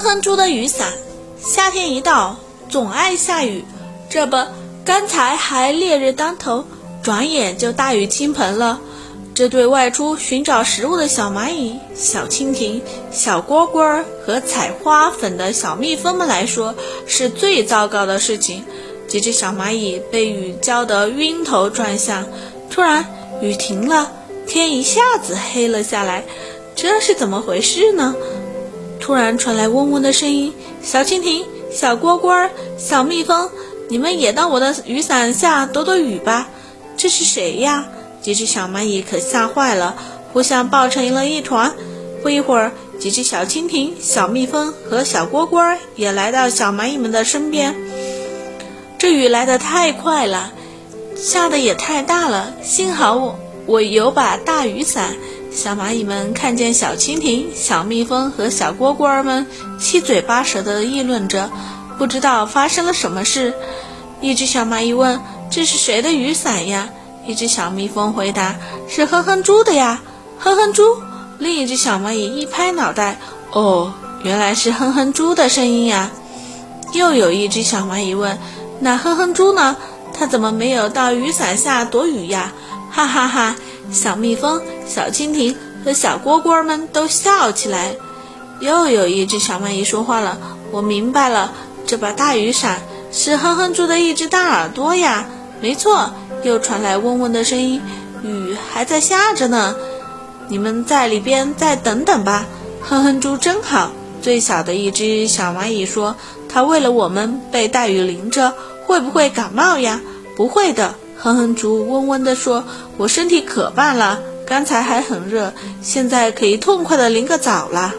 哼哼猪的雨伞。夏天一到，总爱下雨。这不，刚才还烈日当头，转眼就大雨倾盆了。这对外出寻找食物的小蚂蚁、小蜻蜓、小蝈蝈和采花粉的小蜜蜂们来说，是最糟糕的事情。几只小蚂蚁被雨浇得晕头转向。突然，雨停了，天一下子黑了下来。这是怎么回事呢？突然传来嗡嗡的声音：“小蜻蜓、小蝈蝈、小蜜蜂，你们也到我的雨伞下躲躲雨吧。”这是谁呀？几只小蚂蚁可吓坏了，互相抱成了一团。不一会儿，几只小蜻蜓、小蜜蜂和小蝈蝈也来到小蚂蚁们的身边。这雨来得太快了，下的也太大了。幸好我我有把大雨伞。小蚂蚁们看见小蜻蜓、小蜜蜂和小蝈蝈儿们七嘴八舌地议论着，不知道发生了什么事。一只小蚂蚁问：“这是谁的雨伞呀？”一只小蜜蜂回答：“是哼哼猪的呀，哼哼猪。”另一只小蚂蚁一拍脑袋：“哦，原来是哼哼猪的声音呀！”又有一只小蚂蚁问：“那哼哼猪呢？它怎么没有到雨伞下躲雨呀？”哈哈哈！小蜜蜂、小蜻蜓和小蝈蝈们都笑起来。又有一只小蚂蚁说话了：“我明白了，这把大雨伞是哼哼猪的一只大耳朵呀！”没错。又传来嗡嗡的声音，雨还在下着呢。你们在里边再等等吧。哼哼猪真好。最小的一只小蚂蚁说：“它为了我们被大雨淋着，会不会感冒呀？”不会的。哼哼猪嗡嗡地说：“我身体可棒了，刚才还很热，现在可以痛快地淋个澡了。”